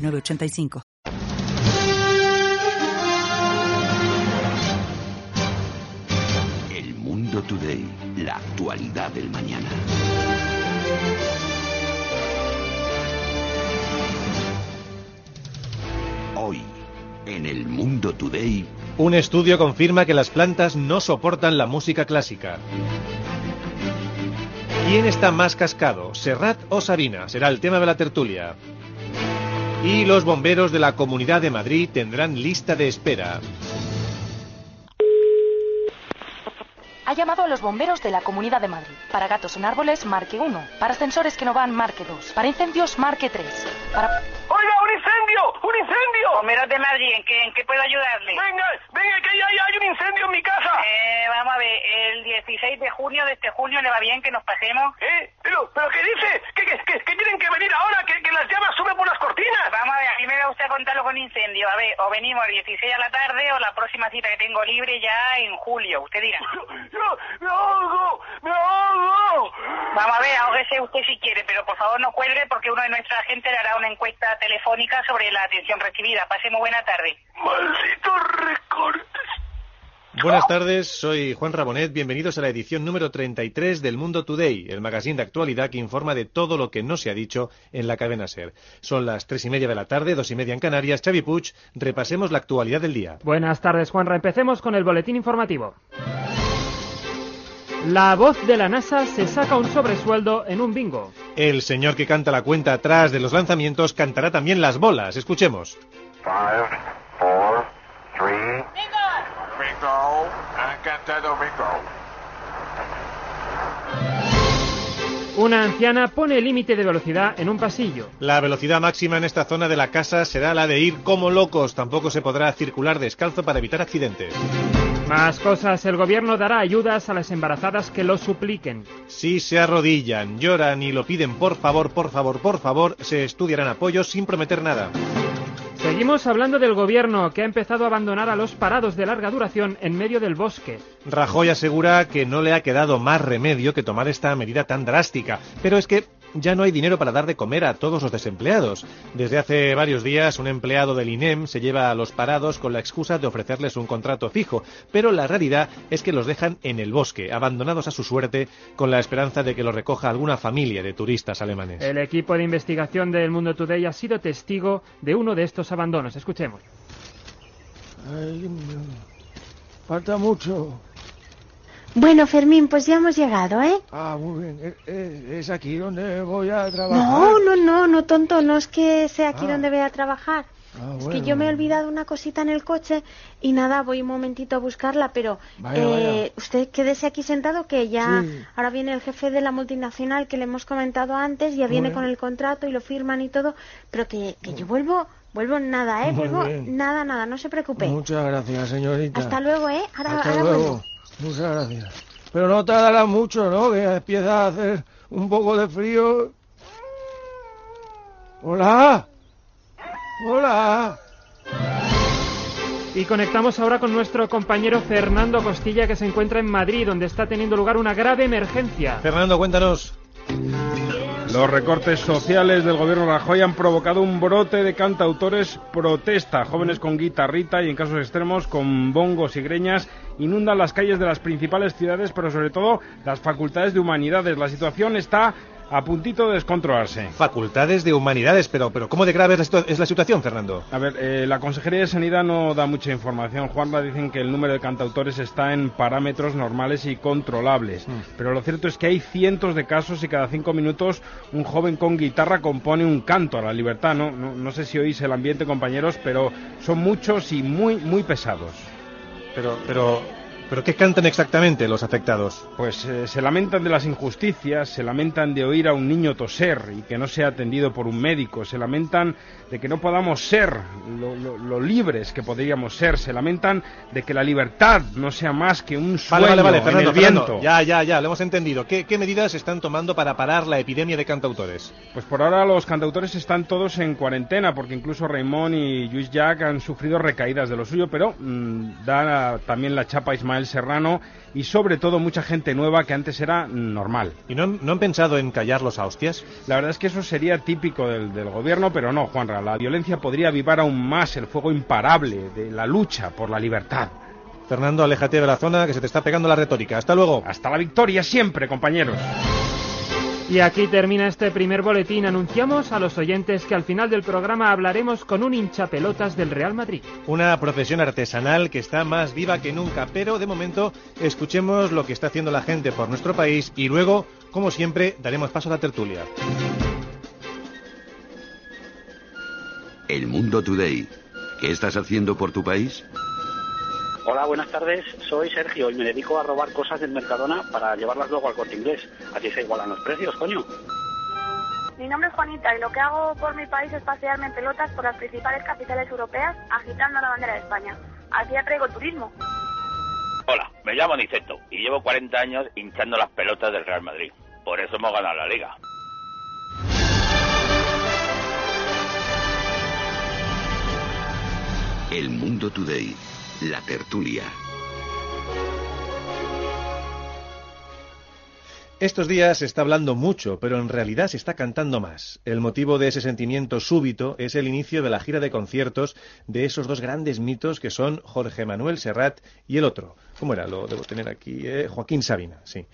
906985. El Mundo Today, la actualidad del mañana. Hoy, en El Mundo Today, Un estudio confirma que las plantas no soportan la música clásica. ¿Quién está más cascado, Serrat o Sabina? Será el tema de la tertulia. Y los bomberos de la Comunidad de Madrid tendrán lista de espera. Ha llamado a los bomberos de la Comunidad de Madrid. Para gatos en árboles, marque 1. Para ascensores que no van, marque 2. Para incendios, marque 3. Para... ¡Oiga, un incendio! ¡Un incendio! Bomberos de Madrid, ¿en qué, en qué puedo ayudarle? Venga, venga, que ya, ya hay un incendio en mi casa. Eh, vamos a ver, el 16 de junio de este junio le va bien que nos pasemos. ¿Eh? ¿Pero, pero qué dice? ¿Que, que, que- que tienen que venir ahora? ¿Que, que las llamas suben por las cortinas? Vamos a ver, a mí me da usted contarlo con incendio. A ver, o venimos el 16 a la tarde o la próxima cita que tengo libre ya en julio. Usted dirá. Yo, me ahogo, me ahogo. Vamos a ver, ahógese usted si quiere, pero por favor no cuelgue porque uno de nuestra agentes le hará una encuesta telefónica sobre la atención recibida. Pase muy buena tarde. Malditos recortes. Buenas tardes, soy Juan Rabonet. Bienvenidos a la edición número 33 del Mundo Today, el magazine de actualidad que informa de todo lo que no se ha dicho en la cadena Ser. Son las tres y media de la tarde, dos y media en Canarias. Xavi Puig, repasemos la actualidad del día. Buenas tardes, Juanra. Empecemos con el boletín informativo. La voz de la NASA se saca un sobresueldo en un bingo. El señor que canta la cuenta atrás de los lanzamientos cantará también las bolas. Escuchemos. Five, four, three. Bingo! Bingo. Han cantado bingo. Una anciana pone el límite de velocidad en un pasillo. La velocidad máxima en esta zona de la casa será la de ir como locos. Tampoco se podrá circular descalzo para evitar accidentes. Más cosas, el gobierno dará ayudas a las embarazadas que lo supliquen. Si se arrodillan, lloran y lo piden por favor, por favor, por favor, se estudiarán apoyos sin prometer nada. Seguimos hablando del gobierno que ha empezado a abandonar a los parados de larga duración en medio del bosque. Rajoy asegura que no le ha quedado más remedio que tomar esta medida tan drástica, pero es que ya no hay dinero para dar de comer a todos los desempleados. Desde hace varios días un empleado del INEM se lleva a los parados con la excusa de ofrecerles un contrato fijo, pero la realidad es que los dejan en el bosque, abandonados a su suerte, con la esperanza de que los recoja alguna familia de turistas alemanes. El equipo de investigación del Mundo Today ha sido testigo de uno de estos abandonos. Escuchemos. Ay. Falta mucho. Bueno, Fermín, pues ya hemos llegado, ¿eh? Ah, muy bien. Es, es- es aquí donde voy a trabajar. No, no, no, no, tonto, no es que sea aquí Ah. donde voy a trabajar. Ah, Es que yo me he olvidado una cosita en el coche y nada, voy un momentito a buscarla, pero Vaya, eh, vaya. usted quédese aquí sentado que ya Sí. ahora viene el jefe de la multinacional que le hemos comentado antes, ya viene con el contrato y lo firman y todo, pero que, que yo vuelvo, vuelvo nada, ¿eh? Muy Vuelvo bien. nada, nada, no se preocupe. Muchas gracias, señorita. Hasta luego, ¿eh? Ahora, Hasta ahora luego. vuelvo. Muchas gracias. Pero no tardará mucho, ¿no? Que empieza a hacer un poco de frío. Hola. Hola. Y conectamos ahora con nuestro compañero Fernando Costilla que se encuentra en Madrid, donde está teniendo lugar una grave emergencia. Fernando, cuéntanos. Los recortes sociales del gobierno Rajoy han provocado un brote de cantautores protesta. Jóvenes con guitarrita y en casos extremos con bongos y greñas inundan las calles de las principales ciudades, pero sobre todo las facultades de humanidades. La situación está a puntito de descontrolarse. Facultades de humanidades, pero, pero ¿cómo de grave es la, es la situación, Fernando? A ver, eh, la Consejería de Sanidad no da mucha información. Juanma dicen que el número de cantautores está en parámetros normales y controlables. Pero lo cierto es que hay cientos de casos y cada cinco minutos un joven con guitarra compone un canto a la libertad. No, no, no sé si oís el ambiente, compañeros, pero son muchos y muy, muy pesados. Pero, pero, ¿Pero qué cantan exactamente los afectados? Pues eh, se lamentan de las injusticias, se lamentan de oír a un niño toser y que no sea atendido por un médico, se lamentan de que no podamos ser lo, lo- lo libres que podríamos ser, se lamentan de que la libertad no sea más que un sueño Vale, vale, vale, en Fernando, el viento. Fernando, Ya, ya, ya, lo hemos entendido. ¿Qué, qué medidas están tomando para parar la epidemia de cantautores? Pues por ahora los cantautores están todos en cuarentena, porque incluso Raymond y Luis Jack han sufrido recaídas de lo suyo, pero mm, da también la chapa a Ismael Serrano y sobre todo mucha gente nueva que antes era normal. ¿Y no, han- no han pensado en callarlos a hostias? La verdad es que eso sería típico del, del gobierno, pero no, Juanra. La violencia podría avivar aún más el fuego imparable de la lucha por la libertad. Fernando, aléjate de la zona que se te está pegando la retórica. Hasta luego. Hasta la victoria siempre, compañeros. Y aquí termina este primer boletín. Anunciamos a los oyentes que al final del programa hablaremos con un hinchapelotas del Real Madrid. Una profesión artesanal que está más viva que nunca, pero de momento escuchemos lo que está haciendo la gente por nuestro país y luego, como siempre, daremos paso a la tertulia. El Mundo Today. ¿Qué estás haciendo por tu país? Hola, buenas tardes. Soy Sergio y me dedico a robar cosas del Mercadona para llevarlas luego al corte inglés. Así se igualan los precios, coño. Mi nombre es Juanita y lo que hago por mi país es pasearme en pelotas por las principales capitales europeas agitando la bandera de España. Así atraigo el turismo. Hola, me llamo Niceto y llevo 40 años hinchando las pelotas del Real Madrid. Por eso hemos ganado la liga. El Mundo Today. La tertulia. Estos días se está hablando mucho, pero en realidad se está cantando más. El motivo de ese sentimiento súbito es el inicio de la gira de conciertos de esos dos grandes mitos que son Jorge Manuel Serrat y el otro. ¿Cómo era? Lo debo tener aquí. eh, Joaquín Sabina, sí.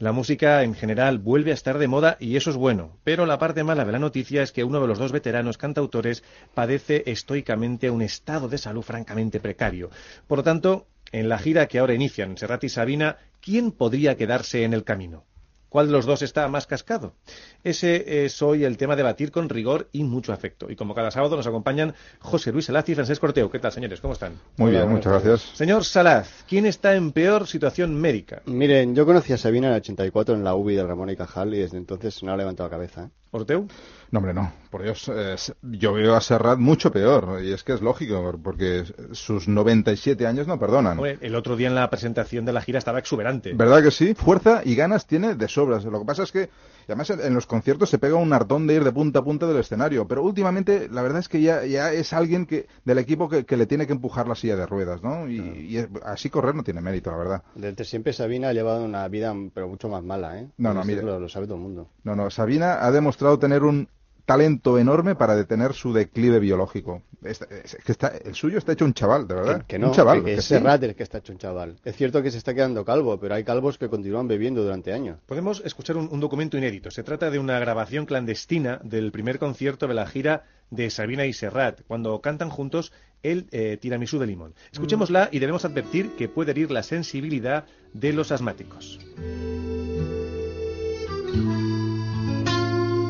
La música en general vuelve a estar de moda y eso es bueno, pero la parte mala de la noticia es que uno de los dos veteranos cantautores padece estoicamente un estado de salud francamente precario. Por lo tanto, en la gira que ahora inician Serrat y Sabina, ¿quién podría quedarse en el camino? ¿Cuál de los dos está más cascado? Ese es hoy el tema a debatir con rigor y mucho afecto. Y como cada sábado nos acompañan José Luis Salaz y Francesc Corteo. ¿Qué tal, señores? ¿Cómo están? Muy bien, muchas gracias. Señor Salaz, ¿quién está en peor situación médica? Miren, yo conocí a Sabina en el 84 en la UBI del Ramón y Cajal y desde entonces no ha levantado la cabeza. ¿eh? ¿Orteu? No, hombre, no. Por Dios, eh, yo veo a Serrat mucho peor. Y es que es lógico, porque sus 97 años no perdonan. Hombre, el otro día en la presentación de la gira estaba exuberante. ¿Verdad que sí? Fuerza y ganas tiene de sobras. Lo que pasa es que, además en los conciertos se pega un hartón de ir de punta a punta del escenario. Pero últimamente, la verdad es que ya, ya es alguien que del equipo que, que le tiene que empujar la silla de ruedas, ¿no? Y, y es- así correr no tiene mérito, la verdad. Desde siempre Sabina ha llevado una vida pero mucho más mala, ¿eh? No, no, mire. Lo, lo sabe todo el mundo. No, no, Sabina ha demostrado tener un talento enorme para detener su declive biológico. Está- es que está, el suyo está hecho un chaval, de verdad. Que no, un chaval. que, que que es sí. Serrat el que está hecho un chaval. Es cierto que se está quedando calvo, pero hay calvos que continúan bebiendo durante años. Podemos escuchar un, un documento inédito. Se trata de una grabación clandestina del primer concierto de la gira de Sabina y Serrat, cuando cantan juntos el eh, tiramisú de limón. Escuchémosla y debemos advertir que puede herir la sensibilidad de los asmáticos.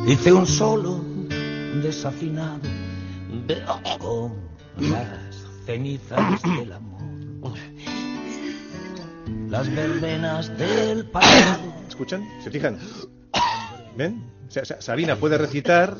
Hice un solo desafinado con las cenizas del amor. Las verbenas del pasado. ¿Escuchan? ¿Se fijan? ¿Ven? Sabina puede recitar,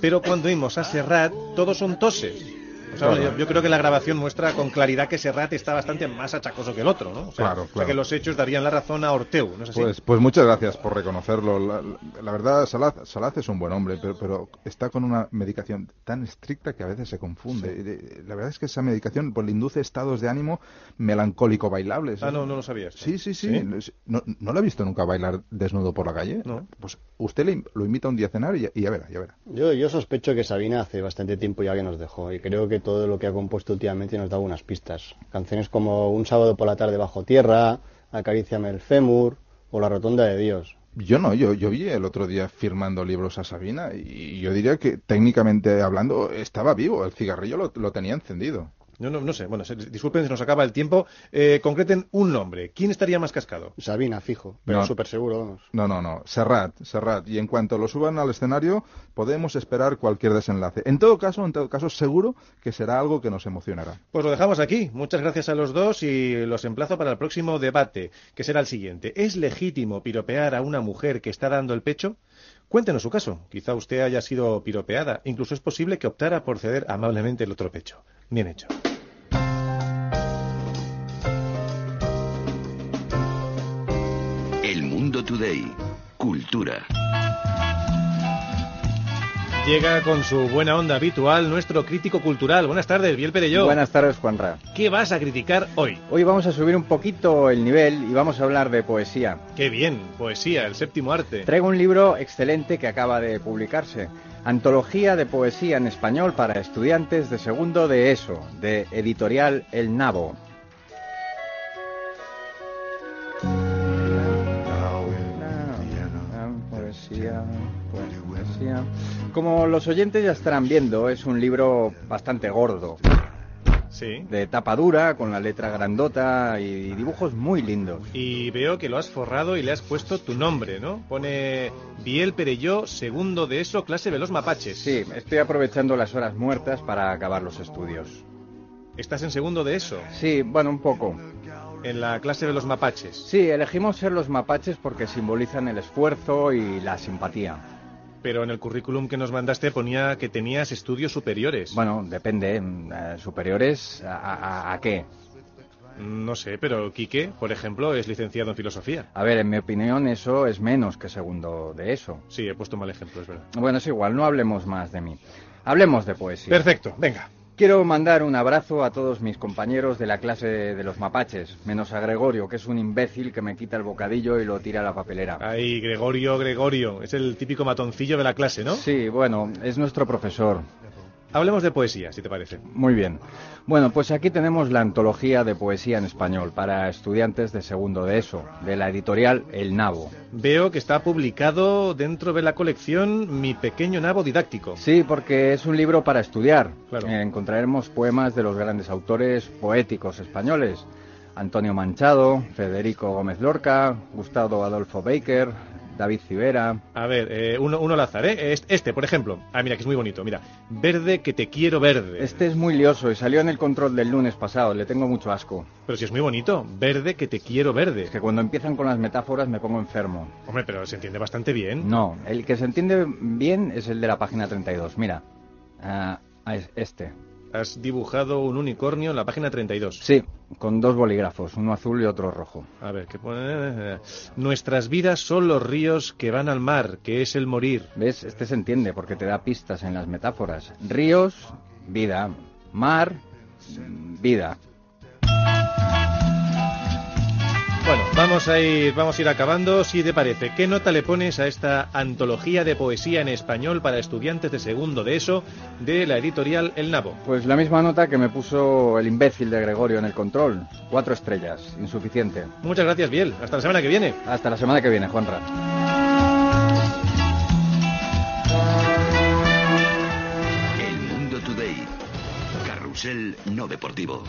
pero cuando oímos a Serrat, todos son toses. O sea, Claro. yo, yo creo que la grabación muestra con claridad que Serrat está bastante más achacoso que el otro, ¿no? O sea, Claro, o sea, claro. que los hechos darían la razón a Orteu, ¿no es así? Pues, pues muchas gracias por reconocerlo. La, la verdad, Salaz, Salaz es un buen hombre, pero, pero está con una medicación tan estricta que a veces se confunde. Sí. La verdad es que esa medicación pues, le induce estados de ánimo melancólico bailables. Ah, no, no lo sabías. Sí, sí, sí. ¿Sí? ¿No, ¿No lo ha visto nunca bailar desnudo por la calle? No. Pues usted le, lo invita un día a cenar y, y ya verá, ya verá. Yo, yo sospecho que Sabina hace bastante tiempo ya que nos dejó y creo que todo lo que ha compuesto últimamente nos da algunas pistas. Canciones como Un sábado por la tarde bajo tierra, Acaríciame el fémur o La rotonda de Dios. Yo no, yo, yo vi el otro día firmando libros a Sabina y yo diría que técnicamente hablando estaba vivo, el cigarrillo lo, lo tenía encendido. No, no, no sé. Bueno, se- disculpen, se nos acaba el tiempo. Eh, concreten un nombre. ¿Quién estaría más cascado? Sabina, fijo, pero No. súper seguro, vamos. No, no, no. Serrat, Serrat. Y en cuanto lo suban al escenario, podemos esperar cualquier desenlace. En todo caso, en todo caso, seguro que será algo que nos emocionará. Pues lo dejamos aquí. Muchas gracias a los dos y los emplazo para el próximo debate, que será el siguiente. ¿Es legítimo piropear a una mujer que está dando el pecho? Cuéntenos su caso. Quizá usted haya sido piropeada. Incluso es posible que optara por ceder amablemente el otro pecho. Bien hecho. El Mundo Today. Cultura. Llega con su buena onda habitual nuestro crítico cultural. Buenas tardes, Biel Perelló. Buenas tardes, Juanra. ¿Qué vas a criticar hoy? Hoy vamos a subir un poquito el nivel y vamos a hablar de poesía. Qué bien, poesía, el séptimo arte. Traigo un libro excelente que acaba de publicarse. Antología de poesía en español para estudiantes de segundo de ESO, de editorial El Nabo. Poesía, poesía. Como los oyentes ya estarán viendo, es un libro bastante gordo. Sí. De tapa dura, con la letra grandota y dibujos muy lindos. Y veo que lo has forrado y le has puesto tu nombre, ¿no? Pone Biel Perelló, segundo de eso, clase de los mapaches. Sí, estoy aprovechando las horas muertas para acabar los estudios. ¿Estás en segundo de eso? Sí, bueno, un poco. En la clase de los mapaches. Sí, elegimos ser los mapaches porque simbolizan el esfuerzo y la simpatía. Pero en el currículum que nos mandaste ponía que tenías estudios superiores. Bueno, depende. eh, ¿Superiores a, a- a qué? No sé, pero Quique, por ejemplo, es licenciado en filosofía. A ver, en mi opinión eso es menos que segundo de eso. Sí, he puesto mal ejemplo, es verdad. Bueno, es igual, no hablemos más de mí. Hablemos de poesía. Perfecto, venga. Quiero mandar un abrazo a todos mis compañeros de la clase de los mapaches, menos a Gregorio, que es un imbécil que me quita el bocadillo y lo tira a la papelera. Ahí, Gregorio, Gregorio. Es el típico matoncillo de la clase, ¿no? Sí, bueno, es nuestro profesor. Hablemos de poesía, si te parece. Muy bien. Bueno, pues aquí tenemos la antología de poesía en español para estudiantes de segundo de ESO, de la editorial El Nabo. Veo que está publicado dentro de la colección Mi pequeño nabo didáctico. Sí, porque es un libro para estudiar. Claro. Eh, encontraremos poemas de los grandes autores poéticos españoles. Antonio Manchado, Federico Gómez Lorca, Gustavo Adolfo Baker, David Civera. A ver, eh, uno, uno al azar, ¿eh? Est- Este, por ejemplo. Ah, mira, que es muy bonito. Mira, verde que te quiero verde. Este es muy lioso y salió en el control del lunes pasado, le tengo mucho asco. Pero si es muy bonito. Verde que te quiero verde. Es que cuando empiezan con las metáforas me pongo enfermo. Hombre, pero se entiende bastante bien. No, el que se entiende bien es el de la página 32. Mira, ah, es este. Has dibujado un unicornio en la página 32. Sí, con dos bolígrafos, uno azul y otro rojo. A ver, ¿qué pone? Nuestras vidas son los ríos que van al mar, que es el morir. ¿Ves? Este se entiende porque te da pistas en las metáforas. Ríos, vida. Mar, vida. Bueno, vamos a ir, vamos a ir acabando, si te parece. ¿Qué nota le pones a esta antología de poesía en español para estudiantes de segundo de eso de la editorial El Nabo? Pues la misma nota que me puso el imbécil de Gregorio en el control. Cuatro estrellas, insuficiente. Muchas gracias, Biel. Hasta la semana que viene. Hasta la semana que viene, Juanra. El Mundo Today. Carrusel no deportivo.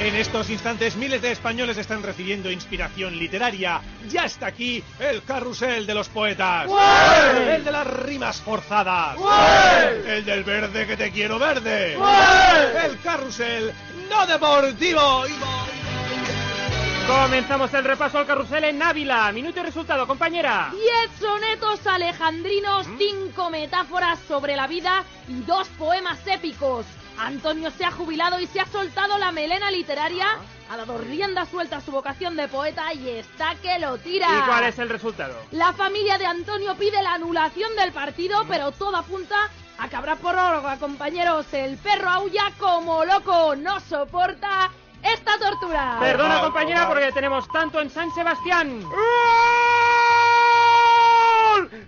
En estos instantes miles de españoles están recibiendo inspiración literaria. Ya está aquí el carrusel de los poetas. El de las rimas forzadas. El del verde que te quiero verde. El carrusel no deportivo. Comenzamos el repaso al carrusel en Ávila. Minuto y resultado, compañera. Diez sonetos alejandrinos, cinco metáforas sobre la vida y dos poemas épicos. Antonio se ha jubilado y se ha soltado la melena literaria, ha dado rienda suelta a su vocación de poeta y está que lo tira. ¿Y cuál es el resultado? La familia de Antonio pide la anulación del partido, pero todo apunta a que habrá prórroga, compañeros. El perro aulla como loco, no soporta esta tortura. Perdona, compañera, porque tenemos tanto en San Sebastián.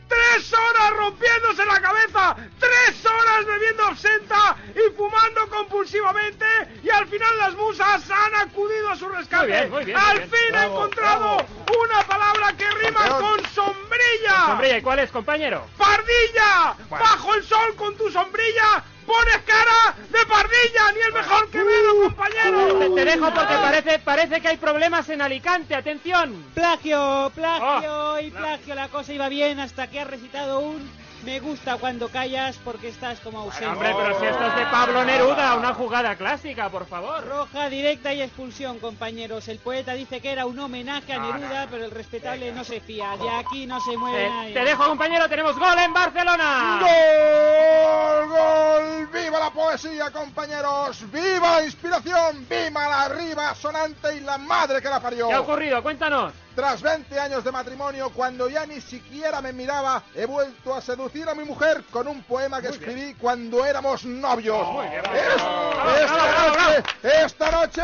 ¡Tres horas rompiéndose la cabeza! ¡Tres horas bebiendo absenta y fumando compulsivamente! Y al final las musas han acudido a su rescate. Muy bien, muy bien, ¡Al bien. fin ha Bravo, encontrado una palabra que rima Campeón. con sombrilla! Sombrilla, ¿y cuál es, compañero? ¡Pardilla! Bueno. ¡Bajo el sol con tu sombrilla! pones cara de pardilla, ni el mejor que Quevedo, compañero. Te, dejo porque parece, parece que hay problemas en Alicante, atención. Plagio, plagio ah, y plagio, la cosa iba bien hasta que ha recitado un me gusta cuando callas porque estás como ausente. Hombre, pero si esto es de Pablo Neruda, una jugada clásica, por favor. Roja directa y expulsión, compañeros. El poeta dice que era un homenaje a Neruda, no. pero el respetable no se fía. De aquí no se mueve Eh, nadie. te dejo, compañero, tenemos gol en Barcelona. ¡Gol! ¡Gol! ¡Viva la poesía, compañeros! ¡Viva la inspiración! ¡Viva la riba sonante y la madre que la parió! ¿Qué ha ocurrido? Cuéntanos. Tras 20 años de matrimonio, cuando ya ni siquiera me miraba, he vuelto a seducir a mi mujer con un poema que escribí cuando éramos novios. Es- esta, noche, esta noche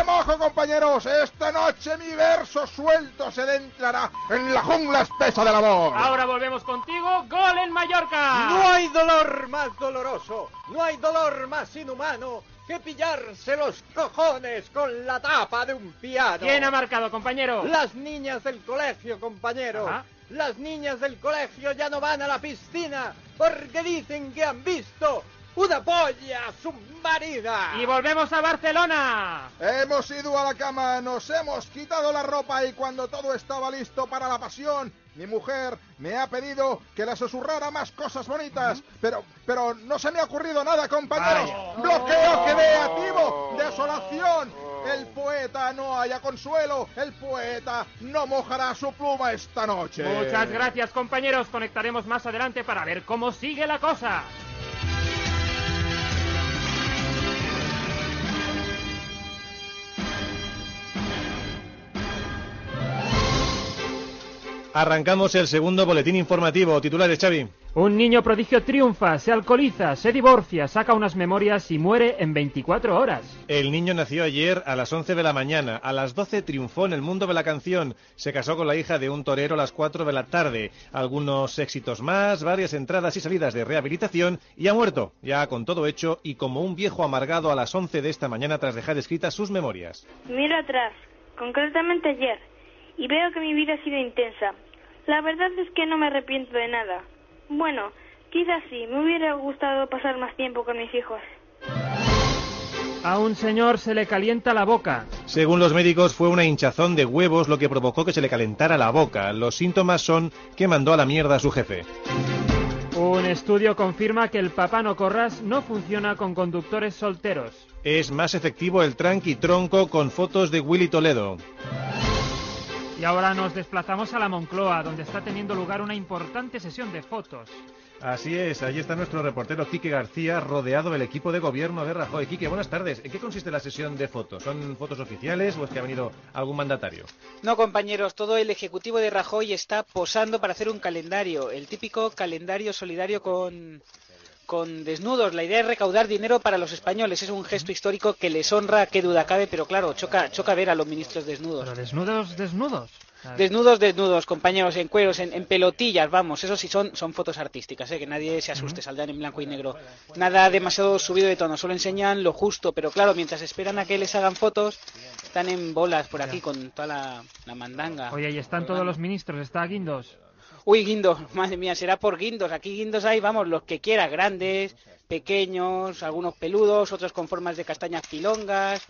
mojo, compañeros. Esta noche mi verso suelto se adentrará en la jungla espesa del amor. Ahora volvemos contigo. Gol en Mallorca. No hay dolor más doloroso, no hay dolor más inhumano que pillarse los cojones con la tapa de un piano. ¿Quién ha marcado, compañero? Las niñas del colegio, compañero. Ajá. Las niñas del colegio ya no van a la piscina porque dicen que han visto una polla submarina. Y volvemos a Barcelona. Hemos ido a la cama, nos hemos quitado la ropa y cuando todo estaba listo para la pasión, mi mujer me ha pedido que le susurrara más cosas bonitas, pero, pero no se me ha ocurrido nada, compañeros. Bloqueo creativo, desolación. El poeta no haya consuelo, el poeta no mojará su pluma esta noche. Muchas gracias, compañeros. Conectaremos más adelante para ver cómo sigue la cosa. Arrancamos el segundo boletín informativo. Titulares, Xavi. Un niño prodigio triunfa, se alcoholiza, se divorcia, saca unas memorias y muere en 24 horas. El niño nació ayer a las 11 de la mañana. A las 12 triunfó en el mundo de la canción. Se casó con la hija de un torero a las 4 de la tarde. Algunos éxitos más, varias entradas y salidas de rehabilitación y ha muerto, ya con todo hecho y como un viejo amargado a las 11 de esta mañana tras dejar escritas sus memorias. Miro atrás, concretamente ayer, y veo que mi vida ha sido intensa. La verdad es que no me arrepiento de nada. Bueno, quizás sí, me hubiera gustado pasar más tiempo con mis hijos. A un señor se le calienta la boca. Según los médicos, fue una hinchazón de huevos lo que provocó que se le calentara la boca. Los síntomas son que mandó a la mierda a su jefe. Un estudio confirma que el papá no corras no funciona con conductores solteros. Es más efectivo el tranqui tronco con fotos de Willy Toledo. Y ahora nos desplazamos a la Moncloa, donde está teniendo lugar una importante sesión de fotos. Así es, allí está nuestro reportero Quique García, rodeado del equipo de gobierno de Rajoy. Quique, buenas tardes. ¿En qué consiste la sesión de fotos? ¿Son fotos oficiales o es que ha venido algún mandatario? No, compañeros, todo el ejecutivo de Rajoy está posando para hacer un calendario, el típico calendario solidario con, con desnudos. La idea es recaudar dinero para los españoles. Es un gesto histórico que les honra, qué duda cabe, pero claro, choca, choca ver a los ministros desnudos. Pero desnudos, desnudos. Desnudos, desnudos, compañeros, en cueros, en, en pelotillas, vamos, eso sí son, son fotos artísticas, ¿eh? que nadie se asuste, saldrán en blanco y negro. Nada demasiado subido de tono, solo enseñan lo justo, pero claro, mientras esperan a que les hagan fotos, están en bolas por aquí con toda la, la mandanga. Oye, y están todos los ministros, está Guindos. Uy, guindos, madre mía, será por guindos. Aquí guindos hay, vamos, los que quiera, grandes, pequeños, algunos peludos, otros con formas de castañas pilongas,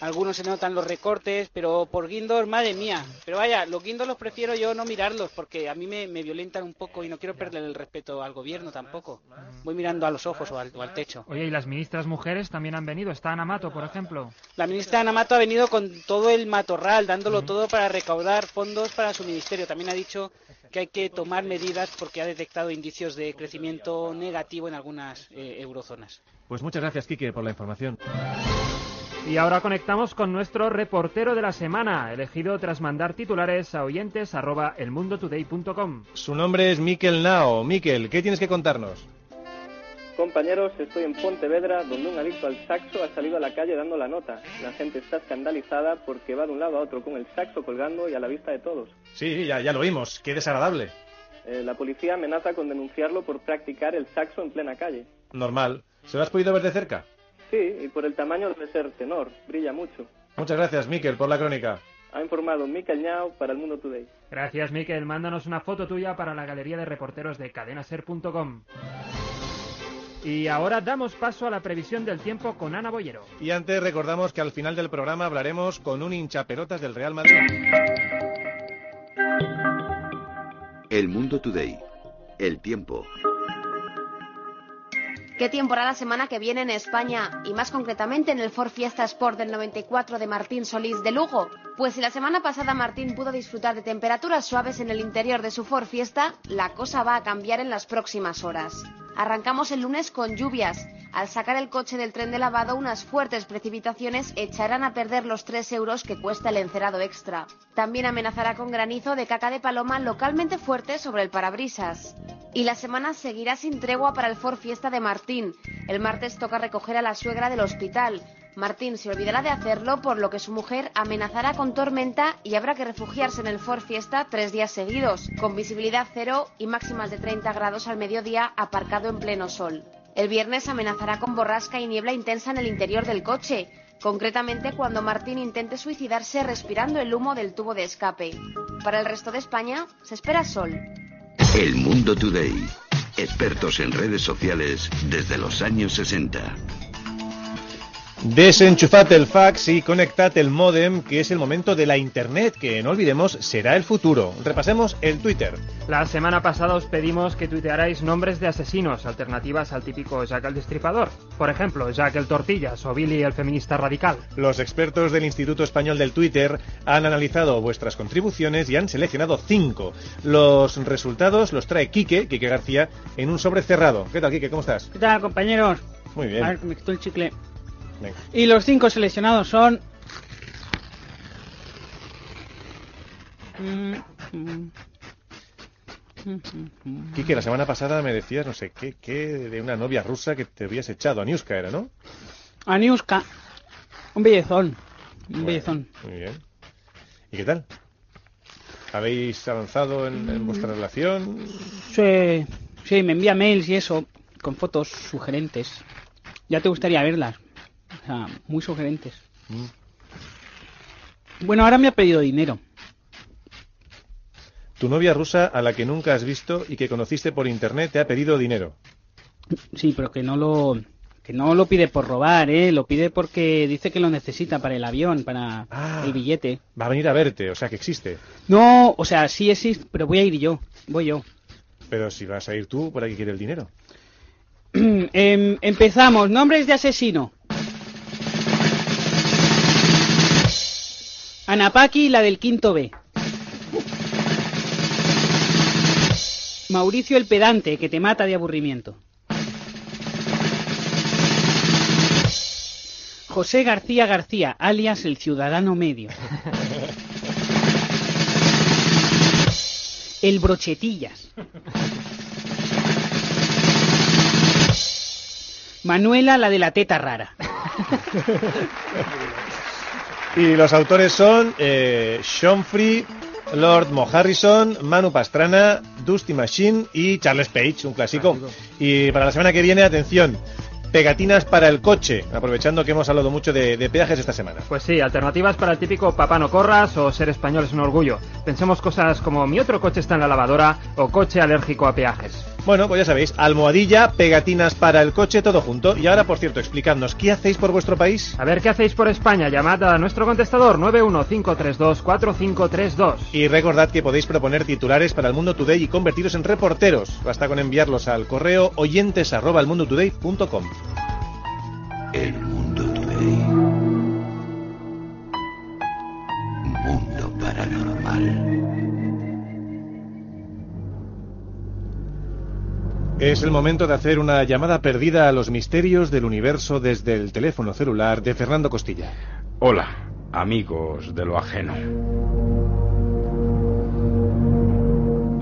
algunos se notan los recortes, pero por guindos, madre mía. Pero vaya, los guindos los prefiero yo no mirarlos porque a mí me, me violentan un poco y no quiero perder el respeto al gobierno tampoco. Voy mirando a los ojos o al, o al techo. Oye, y las ministras mujeres también han venido. Está Ana Mato, por ejemplo. La ministra Ana Mato ha venido con todo el matorral, dándolo todo para recaudar fondos para su ministerio. También ha dicho que hay que tomar medidas porque ha detectado indicios de crecimiento negativo en algunas eh, eurozonas. Pues muchas gracias, Quique, por la información. Y ahora conectamos con nuestro reportero de la semana, elegido tras mandar titulares a oyentes arroba elmundotoday.com. Su nombre es Miquel Nao. Miquel, ¿qué tienes que contarnos? Compañeros, estoy en Pontevedra, donde un adicto al saxo ha salido a la calle dando la nota. La gente está escandalizada porque va de un lado a otro con el saxo colgando y a la vista de todos. Sí, ya, ya lo oímos. Qué desagradable. Eh, la policía amenaza con denunciarlo por practicar el saxo en plena calle. Normal. ¿Se lo has podido ver de cerca? Sí, y por el tamaño debe ser tenor, brilla mucho. Muchas gracias, Miquel, por la crónica. Ha informado Mikel Ñao para El Mundo Today. Gracias, Miquel. Mándanos una foto tuya para la galería de reporteros de cadenaser.com. Y ahora damos paso a la previsión del tiempo con Ana Boyero. Y antes recordamos que al final del programa hablaremos con un hinchapelotas del Real Madrid. El Mundo Today. El tiempo. ¿Qué tiempo hará la semana que viene en España y más concretamente en el Ford Fiesta Sport del 94 de Martín Solís de Lugo? Pues si la semana pasada Martín pudo disfrutar de temperaturas suaves en el interior de su Ford Fiesta, la cosa va a cambiar en las próximas horas. Arrancamos el lunes con lluvias. Al sacar el coche del tren de lavado, unas fuertes precipitaciones echarán a perder los 3 euros que cuesta el encerado extra. También amenazará con granizo de caca de paloma localmente fuerte sobre el parabrisas. Y la semana seguirá sin tregua para el Ford Fiesta de Martín. El martes toca recoger a la suegra del hospital. Martín se olvidará de hacerlo, por lo que su mujer amenazará con tormenta y habrá que refugiarse en el Ford Fiesta tres días seguidos, con visibilidad cero y máximas de 30 grados al mediodía aparcado en pleno sol. El viernes amenazará con borrasca y niebla intensa en el interior del coche, concretamente cuando Martín intente suicidarse respirando el humo del tubo de escape. Para el resto de España se espera sol. El Mundo Today. Expertos en redes sociales desde los años 60. Desenchufad el fax y conectad el modem, que es el momento de la Internet, que no olvidemos será el futuro. Repasemos el Twitter. La semana pasada os pedimos que tuitearais nombres de asesinos, alternativas al típico Jack el Destripador. Por ejemplo, Jack el Tortillas o Billy el Feminista Radical. Los expertos del Instituto Español del Twitter han analizado vuestras contribuciones y han seleccionado cinco. Los resultados los trae Quique, Quique García, en un sobre cerrado. ¿Qué tal, Quique? ¿Cómo estás? ¿Qué tal, compañeros? Muy bien. A ver, me quito el chicle. Venga. Y los cinco seleccionados son... Quique, la semana pasada me decías, no sé qué, qué, de una novia rusa que te habías echado. Aniuska era, ¿no? Aniuska. Un bellezón. Un Bueno, bellezón. Muy bien. ¿Y qué tal? ¿Habéis avanzado en, en vuestra relación? Sí, sí, me envía mails y eso, con fotos sugerentes. Ya te gustaría verlas. O sea, muy sugerentes. Bueno, ahora me ha pedido dinero. Tu novia rusa, a la que nunca has visto y que conociste por internet, te ha pedido dinero. Sí, pero que no lo que no lo pide por robar, ¿eh? Lo pide porque dice que lo necesita para el avión, para el billete. Va a venir a verte, o sea que existe. No, o sea, sí existe, pero voy a ir yo. Voy yo. Pero si vas a ir tú, ¿por aquí quiere el dinero? Em, empezamos. Nombres de asesino. Anapaki, la del quinto B. Mauricio el pedante, que te mata de aburrimiento. José García García, alias el ciudadano medio. El brochetillas. Manuela, la de la teta rara. Y los autores son eh, Sean Free, Lord Mo Harrison, Manu Pastrana, Dusty Machine y Charles Page, un clásico. Y para la semana que viene, atención, pegatinas para el coche, aprovechando que hemos hablado mucho de, de peajes esta semana. Pues sí, alternativas para el típico papá no corras o ser español es un orgullo. Pensemos cosas como mi otro coche está en la lavadora o coche alérgico a peajes. Bueno, pues ya sabéis, almohadilla, pegatinas para el coche, todo junto. Y ahora, por cierto, explicadnos, ¿qué hacéis por vuestro país? A ver qué hacéis por España. Llamad a nuestro contestador 915324532. Y recordad que podéis proponer titulares para el Mundo Today y convertiros en reporteros. Basta con enviarlos al correo oyentes arroba elmundotoday.com. El Mundo Today. Mundo paranormal. Es el momento de hacer una llamada perdida a los misterios del universo desde el teléfono celular de Fernando Costilla. Hola, amigos de lo ajeno.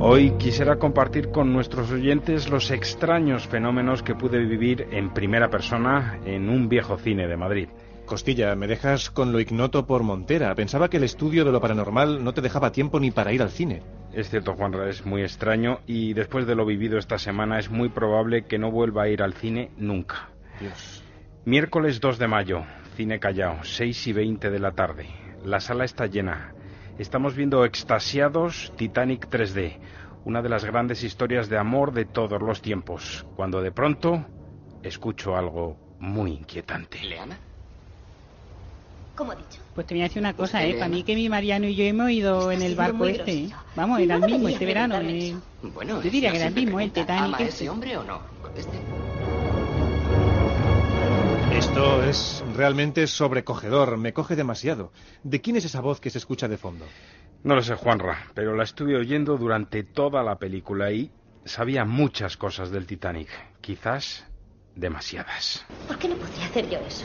Hoy quisiera compartir con nuestros oyentes los extraños fenómenos que pude vivir en primera persona en un viejo cine de Madrid. Costilla, me dejas con lo ignoto por Montera. Pensaba que el estudio de lo paranormal no te dejaba tiempo ni para ir al cine. Es cierto, Juanra, es muy extraño y después de lo vivido esta semana es muy probable que no vuelva a ir al cine nunca. Dios. Miércoles 2 de mayo, Cine Callao, 6 y 20 de la tarde. La sala está llena. Estamos viendo extasiados Titanic 3D, una de las grandes historias de amor de todos los tiempos, cuando de pronto escucho algo muy inquietante. ¿Le ama? ¿Cómo ha dicho? Pues te voy a decir una cosa, ¿eh? Para mí que mi Mariano y yo hemos ido en el barco este. ¿eh? Vamos, era el mismo este verano. eh. Bueno, Yo diría que era el mismo, el Titanic. ¿Ama a este. ese hombre o no? Conteste. Esto es realmente sobrecogedor, me coge demasiado. ¿De quién es esa voz que se escucha de fondo? No lo sé, Juanra, pero la estuve oyendo durante toda la película y sabía muchas cosas del Titanic. Quizás demasiadas. ¿Por qué no podría hacer yo eso?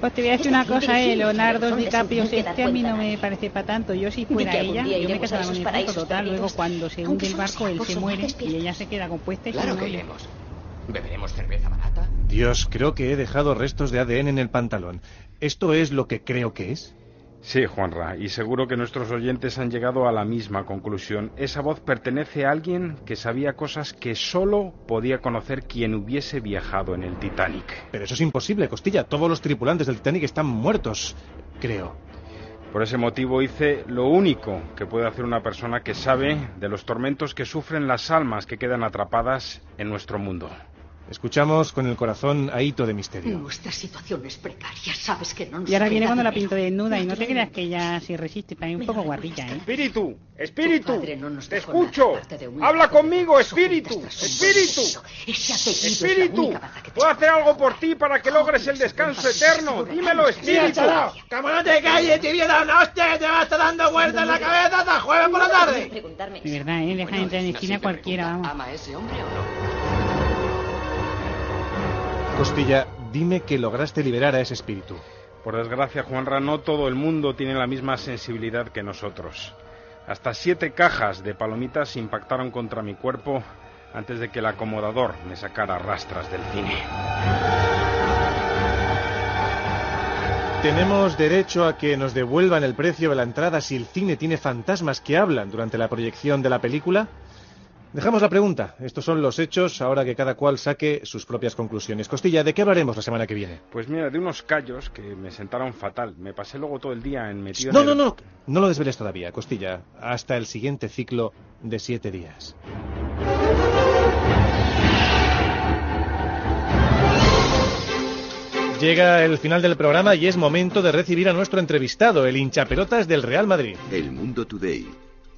Pues te voy a decir una cosa, eh, Leonardo DiCaprio este a mí no me parece para tanto. Yo si fuera ella, yo me casaba con paraísos esposo total. Luego cuando se hunde el barco, él se muere y ella se queda compuesta y Claro que iremos. Beberemos cerveza. Dios, creo que he dejado restos de ADN en el pantalón. ¿Esto es lo que creo que es? Sí, Juanra, y seguro que nuestros oyentes han llegado a la misma conclusión. Esa voz pertenece a alguien que sabía cosas que solo podía conocer quien hubiese viajado en el Titanic. Pero eso es imposible, Costilla. Todos los tripulantes del Titanic están muertos, creo. Por ese motivo hice lo único que puede hacer una persona que sabe de los tormentos que sufren las almas que quedan atrapadas en nuestro mundo. Escuchamos con el corazón ahito de misterio. Nuestra situación es precaria, sabes que no nos Y ahora viene cuando la pinto desnuda y no te creas que ella sí resiste, también un poco guarrilla, ¿eh? Espíritu, espíritu, no nos te escucho. de Habla de conmigo, espíritu, espíritu. Espíritu, puedo hacer algo por ti para que logres el descanso eterno. Dímelo, espíritu. ¡Como no te calles, te voy a dar una hostia que te va a estar dando vueltas en la cabeza hasta jueves por la tarde! De verdad, ¿eh? Deja entrar en esquina cualquiera, vamos. ¿Ama a ese hombre o no? Costilla, dime que lograste liberar a ese espíritu. Por desgracia, Juanra, no todo el mundo tiene la misma sensibilidad que nosotros. Hasta siete cajas de palomitas impactaron contra mi cuerpo antes de que el acomodador me sacara rastras del cine. Tenemos derecho a que nos devuelvan el precio de la entrada si el cine tiene fantasmas que hablan durante la proyección de la película. Dejamos la pregunta. Estos son los hechos, ahora que cada cual saque sus propias conclusiones. Costilla, ¿de qué hablaremos la semana que viene? Pues mira, de unos callos que me sentaron fatal. Me pasé luego todo el día en metido No, en no, el- no. No lo desveles todavía, Costilla. Hasta el siguiente ciclo de siete días. Llega el final del programa y es momento de recibir a nuestro entrevistado, el hinchapelotas del Real Madrid. El Mundo Today.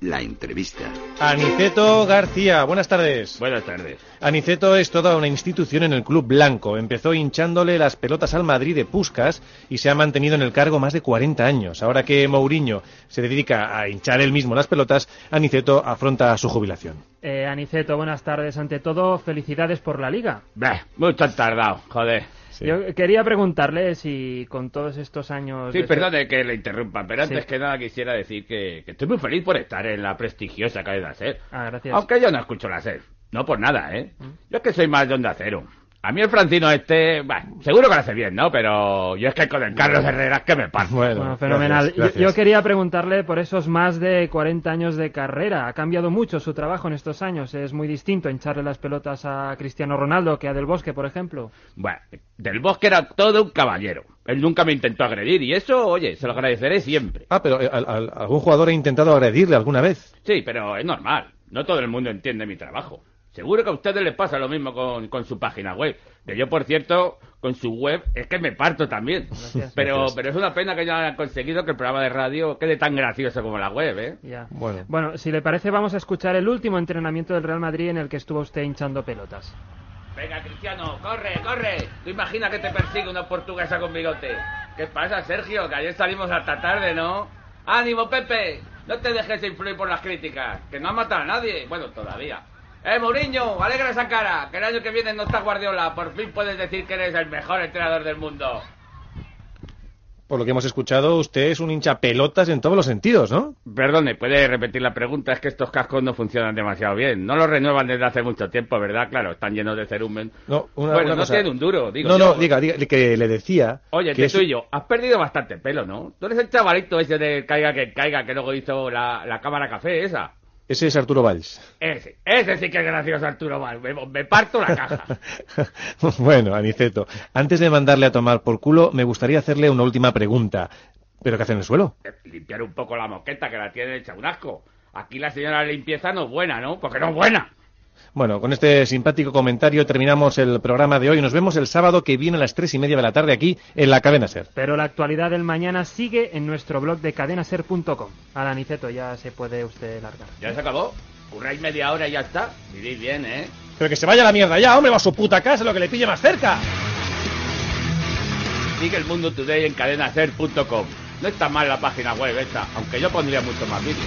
La entrevista. Aniceto García, buenas tardes. Buenas tardes. Aniceto es toda una institución en el Club Blanco. Empezó hinchándole las pelotas al Madrid de Puscas y se ha mantenido en el cargo más de 40 años. Ahora que Mourinho se dedica a hinchar él mismo las pelotas, Aniceto afronta su jubilación. Eh, Aniceto, buenas tardes. Ante todo, felicidades por la liga. Bah, mucho han tardado, joder. Yo quería preguntarle si con todos estos años... Sí, de- perdone que le interrumpa, pero antes Sí. que nada quisiera decir que, que estoy muy feliz por estar en la prestigiosa cadena SER. Ah, gracias. Mm. Aunque yo no escucho la SER. No por nada, ¿eh? Yo es que soy más de onda cero. A mí el Francino este, bueno, seguro que lo hace bien, ¿no? Pero yo es que con el Carlos Herrera es que me parto. Bueno, fenomenal. Yo- Yo, quería preguntarle por esos más de 40 años de carrera. Ha cambiado mucho su trabajo en estos años. Es muy distinto hincharle las pelotas a Cristiano Ronaldo que a Del Bosque, por ejemplo. Bueno, Del Bosque era todo un caballero. Él nunca me intentó agredir y eso, oye, se lo agradeceré siempre. Ah, pero eh, al- al- algún jugador ha intentado agredirle alguna vez. Sí, pero es normal. No todo el mundo entiende mi trabajo. Seguro que a ustedes les pasa lo mismo con, con su página web. Que yo, por cierto, con su web es que me parto también. Pero, Gracias. pero es una pena que no hayan conseguido que el programa de radio quede tan gracioso como la web, ¿eh? Ya. Bueno. Bueno, si le parece, vamos a escuchar el último entrenamiento del Real Madrid en el que estuvo usted hinchando pelotas. Venga, Cristiano, corre, corre. Tú imagina que te persigue una portuguesa con bigote. ¿Qué pasa, Sergio? Que ayer salimos hasta tarde, ¿no? ¡Ánimo, Pepe! No te dejes influir por las críticas, que no ha matado a nadie. Bueno, todavía. ¡Eh, Mourinho! ¡Alegra esa cara! Que el año que viene no está Guardiola. Por fin puedes decir que eres el mejor entrenador del mundo. Por lo que hemos escuchado, usted es un hincha pelotas en todos los sentidos, ¿no? Perdone, puede repetir la pregunta. Es que estos cascos no funcionan demasiado bien. No los renuevan desde hace mucho tiempo, ¿verdad? Claro, están llenos de cerumen. No, una, bueno, una no cosa. tiene un duro, digo No, yo. no, diga, diga, que le decía. Oye, que te es- tuyo, has perdido bastante pelo, ¿no? Tú eres el chavalito ese de caiga que caiga que luego hizo la, la cámara café esa. Ese es Arturo Valls. Ese, ese sí que es gracioso, Arturo Val. Me, me parto la caja. bueno, Aniceto, antes de mandarle a tomar por culo, me gustaría hacerle una última pregunta. ¿Pero qué hace en el suelo? Limpiar un poco la moqueta que la tiene hecha un asco. Aquí la señora limpieza no es buena, ¿no? Porque no es buena. Bueno, con este simpático comentario terminamos el programa de hoy. Nos vemos el sábado que viene a las tres y media de la tarde aquí en la Cadena Ser. Pero la actualidad del mañana sigue en nuestro blog de cadenaser.com. Alaniceto, ya se puede usted largar. ¿Ya se acabó? ¿Curráis media hora y ya está? Vivís bien, ¿eh? Pero que se vaya a la mierda ya, hombre, va a su puta casa, lo que le pille más cerca. Sigue el mundo today en cadenaser.com. No está mal la página web esta, aunque yo pondría mucho más vídeos.